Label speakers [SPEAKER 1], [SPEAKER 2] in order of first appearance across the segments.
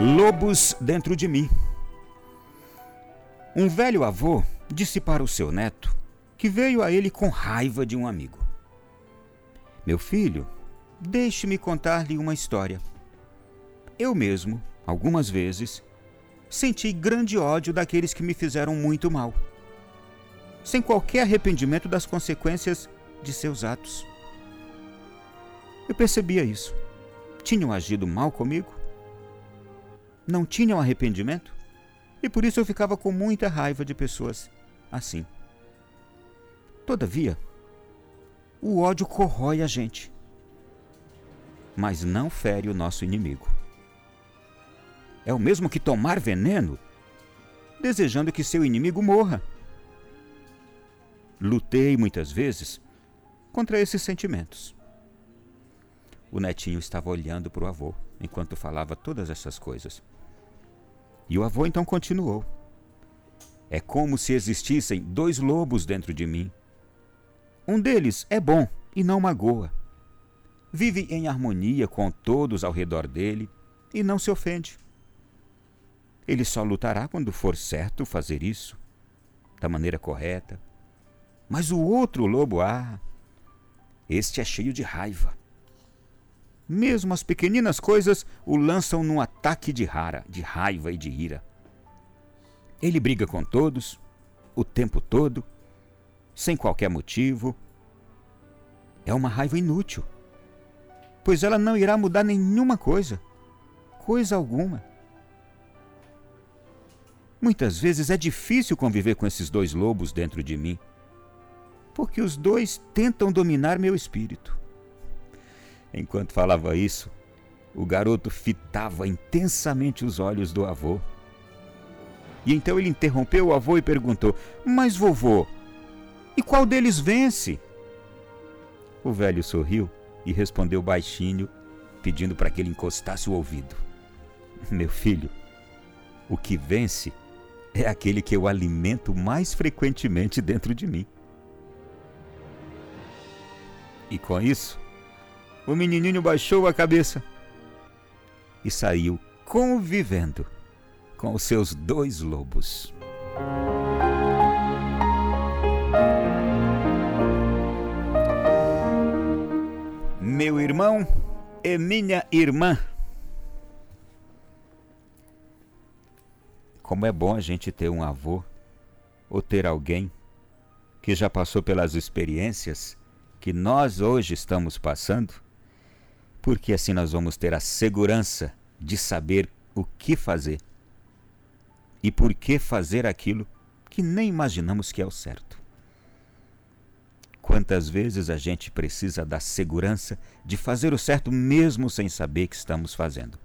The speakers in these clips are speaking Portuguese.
[SPEAKER 1] Lobos dentro de mim. Um velho avô disse para o seu neto que veio a ele com raiva de um amigo: Meu filho, deixe-me contar-lhe uma história. Eu mesmo, algumas vezes, senti grande ódio daqueles que me fizeram muito mal, sem qualquer arrependimento das consequências de seus atos. Eu percebia isso. Tinham agido mal comigo? Não tinham arrependimento? E por isso eu ficava com muita raiva de pessoas assim. Todavia, o ódio corrói a gente, mas não fere o nosso inimigo. É o mesmo que tomar veneno, desejando que seu inimigo morra. Lutei muitas vezes contra esses sentimentos. O netinho estava olhando para o avô enquanto falava todas essas coisas. E o avô então continuou: É como se existissem dois lobos dentro de mim. Um deles é bom e não magoa. Vive em harmonia com todos ao redor dele e não se ofende. Ele só lutará quando for certo fazer isso, da maneira correta. Mas o outro lobo, ah, este é cheio de raiva. Mesmo as pequeninas coisas o lançam num ataque de rara, de raiva e de ira. Ele briga com todos, o tempo todo, sem qualquer motivo. É uma raiva inútil, pois ela não irá mudar nenhuma coisa, coisa alguma. Muitas vezes é difícil conviver com esses dois lobos dentro de mim, porque os dois tentam dominar meu espírito. Enquanto falava isso, o garoto fitava intensamente os olhos do avô. E então ele interrompeu o avô e perguntou: Mas vovô, e qual deles vence? O velho sorriu e respondeu baixinho, pedindo para que ele encostasse o ouvido: Meu filho, o que vence é aquele que eu alimento mais frequentemente dentro de mim. E com isso, o menininho baixou a cabeça e saiu convivendo com os seus dois lobos. Meu irmão e minha irmã. Como é bom a gente ter um avô ou ter alguém que já passou pelas experiências que nós hoje estamos passando porque assim nós vamos ter a segurança de saber o que fazer e por que fazer aquilo que nem imaginamos que é o certo. Quantas vezes a gente precisa da segurança de fazer o certo mesmo sem saber que estamos fazendo?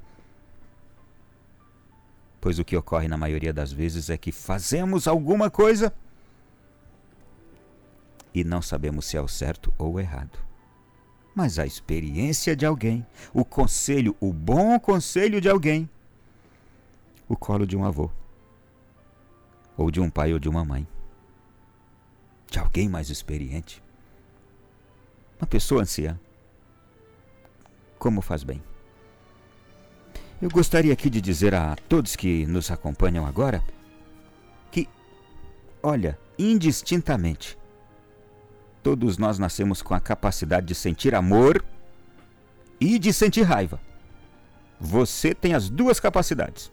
[SPEAKER 1] Pois o que ocorre na maioria das vezes é que fazemos alguma coisa e não sabemos se é o certo ou o errado mas a experiência de alguém, o conselho, o bom conselho de alguém, o colo de um avô, ou de um pai ou de uma mãe, de alguém mais experiente, uma pessoa anciã. Como faz bem. Eu gostaria aqui de dizer a todos que nos acompanham agora que, olha, indistintamente, Todos nós nascemos com a capacidade de sentir amor e de sentir raiva. Você tem as duas capacidades.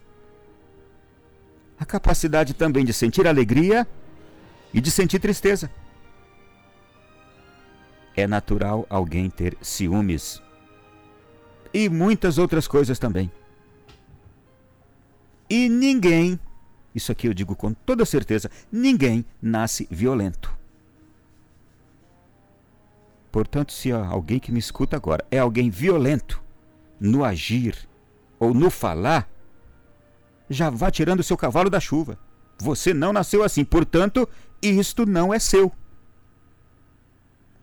[SPEAKER 1] A capacidade também de sentir alegria e de sentir tristeza. É natural alguém ter ciúmes e muitas outras coisas também. E ninguém, isso aqui eu digo com toda certeza, ninguém nasce violento. Portanto, se alguém que me escuta agora é alguém violento no agir ou no falar, já vá tirando seu cavalo da chuva. Você não nasceu assim, portanto, isto não é seu.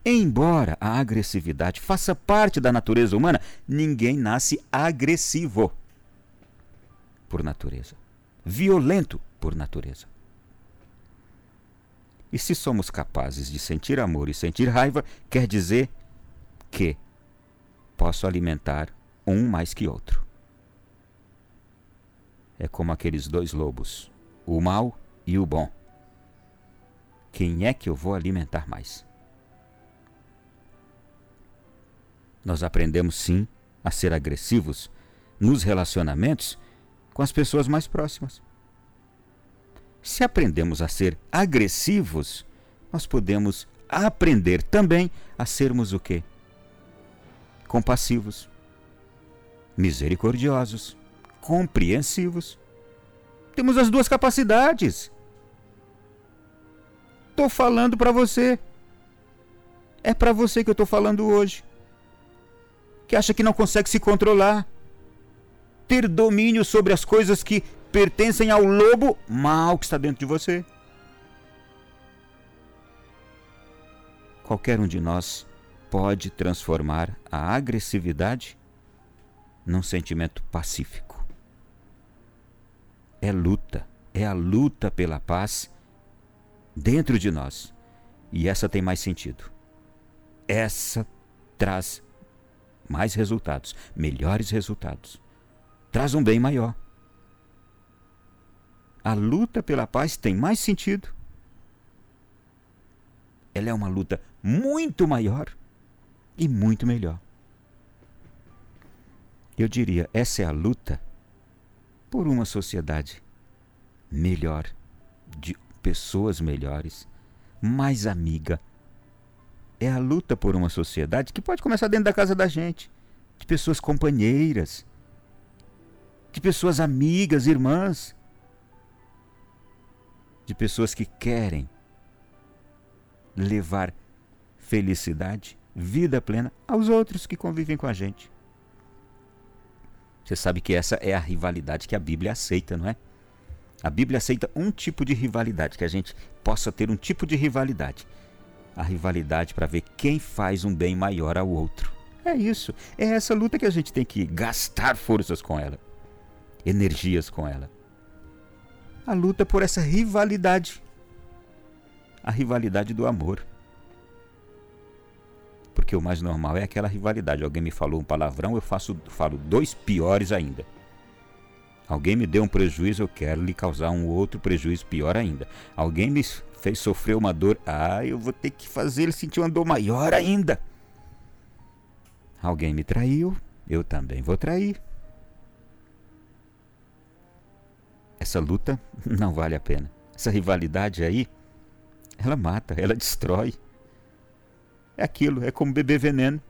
[SPEAKER 1] Embora a agressividade faça parte da natureza humana, ninguém nasce agressivo por natureza, violento por natureza. E se somos capazes de sentir amor e sentir raiva, quer dizer que posso alimentar um mais que outro. é como aqueles dois lobos, o mal e o bom. Quem é que eu vou alimentar mais? Nós aprendemos sim a ser agressivos nos relacionamentos com as pessoas mais próximas. Se aprendemos a ser agressivos, nós podemos aprender também a sermos o quê? Compassivos, misericordiosos, compreensivos. Temos as duas capacidades. Estou falando para você. É para você que eu estou falando hoje. Que acha que não consegue se controlar, ter domínio sobre as coisas que pertencem ao lobo mal que está dentro de você. Qualquer um de nós pode transformar a agressividade num sentimento pacífico. É luta, é a luta pela paz dentro de nós. E essa tem mais sentido. Essa traz mais resultados, melhores resultados. Traz um bem maior. A luta pela paz tem mais sentido. Ela é uma luta muito maior e muito melhor. Eu diria, essa é a luta por uma sociedade melhor, de pessoas melhores, mais amiga. É a luta por uma sociedade que pode começar dentro da casa da gente, de pessoas companheiras, de pessoas amigas, irmãs, de pessoas que querem levar felicidade, vida plena aos outros que convivem com a gente. Você sabe que essa é a rivalidade que a Bíblia aceita, não é? A Bíblia aceita um tipo de rivalidade, que a gente possa ter um tipo de rivalidade. A rivalidade para ver quem faz um bem maior ao outro. É isso. É essa luta que a gente tem que gastar forças com ela, energias com ela a luta por essa rivalidade. A rivalidade do amor. Porque o mais normal é aquela rivalidade. Alguém me falou um palavrão, eu faço, falo dois piores ainda. Alguém me deu um prejuízo, eu quero lhe causar um outro prejuízo pior ainda. Alguém me fez sofrer uma dor, ah, eu vou ter que fazer ele sentir uma dor maior ainda. Alguém me traiu, eu também vou trair. Essa luta não vale a pena. Essa rivalidade aí, ela mata, ela destrói. É aquilo, é como beber veneno.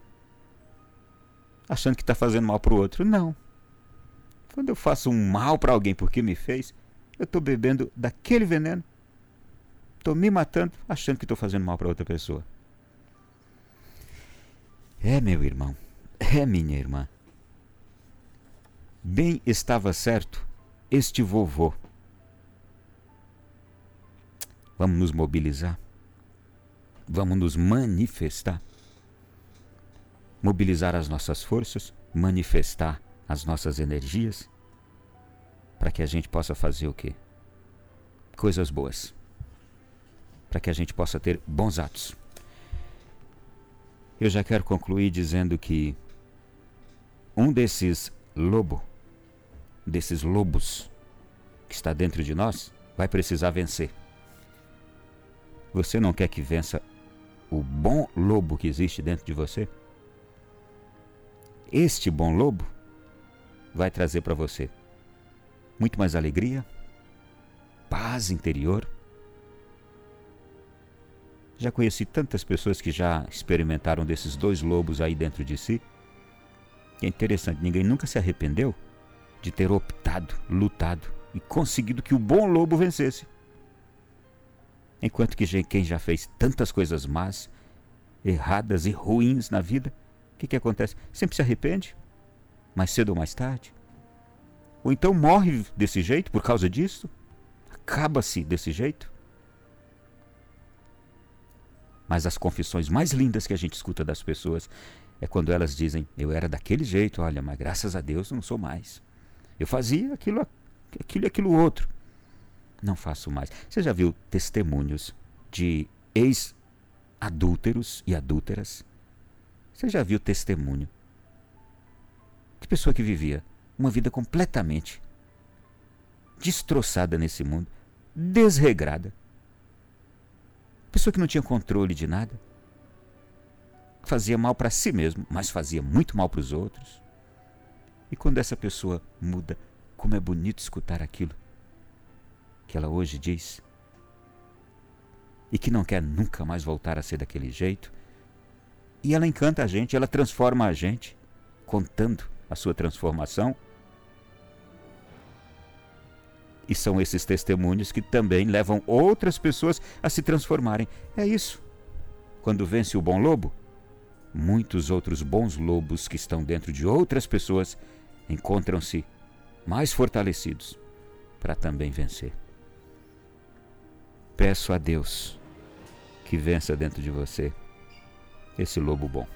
[SPEAKER 1] Achando que está fazendo mal para o outro. Não. Quando eu faço um mal para alguém porque me fez, eu estou bebendo daquele veneno. Estou me matando achando que estou fazendo mal para outra pessoa. É, meu irmão. É, minha irmã. Bem estava certo este vovô. Vamos nos mobilizar. Vamos nos manifestar. Mobilizar as nossas forças, manifestar as nossas energias, para que a gente possa fazer o quê? Coisas boas. Para que a gente possa ter bons atos. Eu já quero concluir dizendo que um desses lobo desses lobos que está dentro de nós vai precisar vencer. Você não quer que vença o bom lobo que existe dentro de você? Este bom lobo vai trazer para você muito mais alegria, paz interior. Já conheci tantas pessoas que já experimentaram desses dois lobos aí dentro de si. é interessante, ninguém nunca se arrependeu de ter optado, lutado e conseguido que o bom lobo vencesse. Enquanto que quem já fez tantas coisas más, erradas e ruins na vida, o que, que acontece? Sempre se arrepende, mais cedo ou mais tarde. Ou então morre desse jeito por causa disso, acaba-se desse jeito. Mas as confissões mais lindas que a gente escuta das pessoas é quando elas dizem: Eu era daquele jeito, olha, mas graças a Deus não sou mais. Eu fazia aquilo, aquilo e aquilo outro. Não faço mais. Você já viu testemunhos de ex-adúlteros e adúlteras? Você já viu testemunho de pessoa que vivia uma vida completamente destroçada nesse mundo, desregrada. Pessoa que não tinha controle de nada. Fazia mal para si mesmo, mas fazia muito mal para os outros. E quando essa pessoa muda, como é bonito escutar aquilo que ela hoje diz. E que não quer nunca mais voltar a ser daquele jeito. E ela encanta a gente, ela transforma a gente, contando a sua transformação. E são esses testemunhos que também levam outras pessoas a se transformarem. É isso. Quando vence o bom lobo, muitos outros bons lobos que estão dentro de outras pessoas encontram-se mais fortalecidos para também vencer. Peço a Deus que vença dentro de você esse lobo bom.